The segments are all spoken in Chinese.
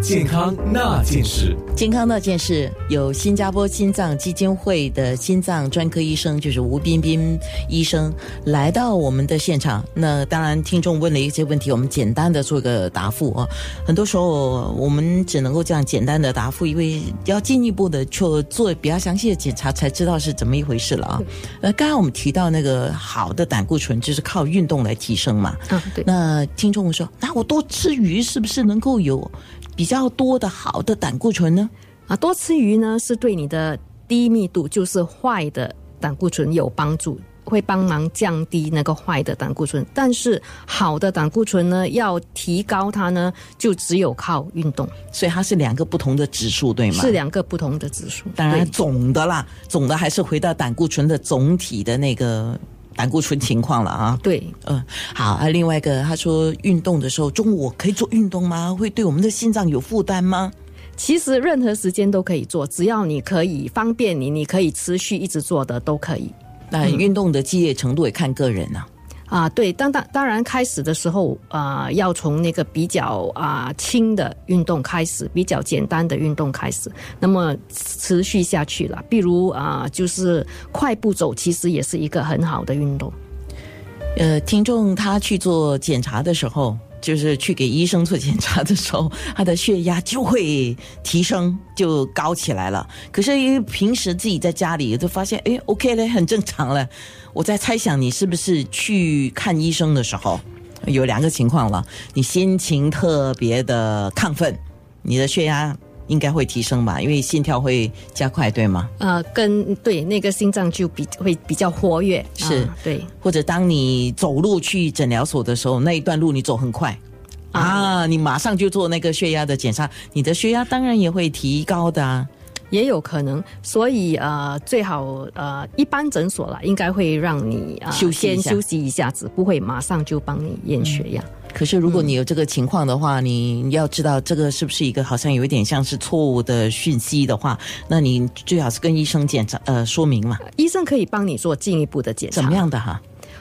健康那件事。健康那件事，有新加坡心脏基金会的心脏专科医生，就是吴彬彬医生来到我们的现场。那当然，听众问了一些问题，我们简单的做个答复啊。很多时候我们只能够这样简单的答复，因为要进一步的去做比较详细的检查，才知道是怎么一回事了啊。呃，刚刚我们提到那个好的胆固醇就是靠运动来提升嘛。啊，对。那听众说，那我多吃鱼是不是能够有比较多的好的胆固醇呢？啊，多吃鱼呢是对你的低密度，就是坏的胆固醇有帮助，会帮忙降低那个坏的胆固醇。但是好的胆固醇呢，要提高它呢，就只有靠运动。所以它是两个不同的指数，对吗？是两个不同的指数。当然总的啦，总的还是回到胆固醇的总体的那个胆固醇情况了啊。对，嗯，好啊。另外一个，他说运动的时候，中午我可以做运动吗？会对我们的心脏有负担吗？其实任何时间都可以做，只要你可以方便你，你可以持续一直做的都可以。那运动的激烈程度也看个人啊。啊，对，当当当然，开始的时候啊、要从那个比较啊、轻的运动开始，比较简单的运动开始，那么持续下去了。比如啊、就是快步走，其实也是一个很好的运动。呃，听众他去做检查的时候，就是去给医生做检查的时候，他的血压就会提升，就高起来了。可是因为平时自己在家里就发现，哎，OK 嘞，很正常了。我在猜想你是不是去看医生的时候，有两个情况了，你心情特别的亢奋，你的血压应该会提升吧，因为心跳会加快，对吗？呃，跟对那个心脏就比会比较活跃，是啊对。或者当你走路去诊疗所的时候，那一段路你走很快啊，你马上就做那个血压的检查，你的血压当然也会提高的啊。也有可能，所以呃，最好呃，一般诊所啦，应该会让你啊、休息一下先休息一下子，不会马上就帮你验血压。可是如果你有这个情况的话，你要知道这个是不是一个好像有一点像是错误的讯息的话，那你最好是跟医生检查呃说明嘛，医生可以帮你做进一步的检查。怎么？样的哈？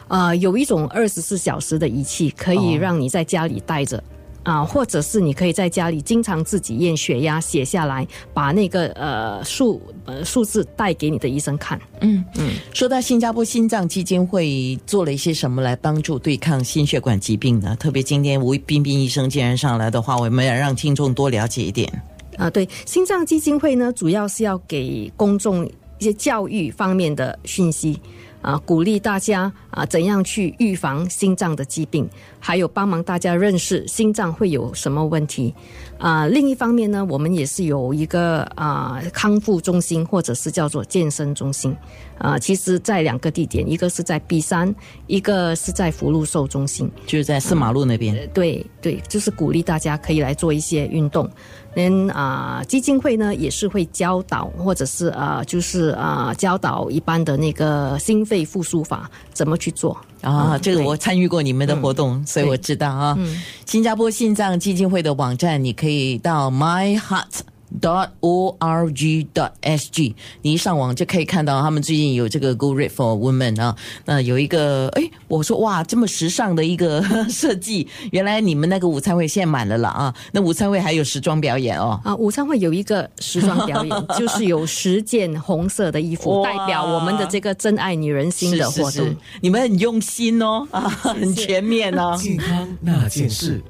呃，有一种二十四小时的仪器，可以哦让你在家里待着。啊，或者是你可以在家里经常自己验血压，写下来，把那个呃数呃数字带给你的医生看。嗯嗯说到新加坡心脏基金会做了一些什么来帮助对抗心血管疾病呢？特别今天吴彬彬医生既然上来的话，我们要让听众多了解一点。啊，对，心脏基金会呢，主要是要给公众一些教育方面的讯息，啊，鼓励大家啊怎样去预防心脏的疾病，还有帮忙大家认识心脏会有什么问题。啊，另一方面呢，我们也是有一个啊康复中心，或者是叫做健身中心。啊，其实在两个地点，一个是在 B 山，一个是在福禄寿中心。就是在四马路那边。呃对对，就是鼓励大家可以来做一些运动。那啊、基金会呢也是会教导，或者是啊、就是啊、教导一般的那个心肺复苏法怎么去做。啊，这个我参与过你们的活动，所以我知道啊。新加坡心脏基金会的网站，你可以到 my heart。Dot o r g dot s g，你一上网就可以看到他们最近有这个 Go Red for Women 啊，那有一个哎，我说哇，这么时尚的一个 设计，原来你们那个午餐会现在满了了啊，那午餐会还有时装表演哦，啊，午餐会有一个时装表演，就是有十件红色的衣服，代表我们的这个真爱女人心的活动。是。是是你们很用心哦，啊，很全面哦。健康那件事。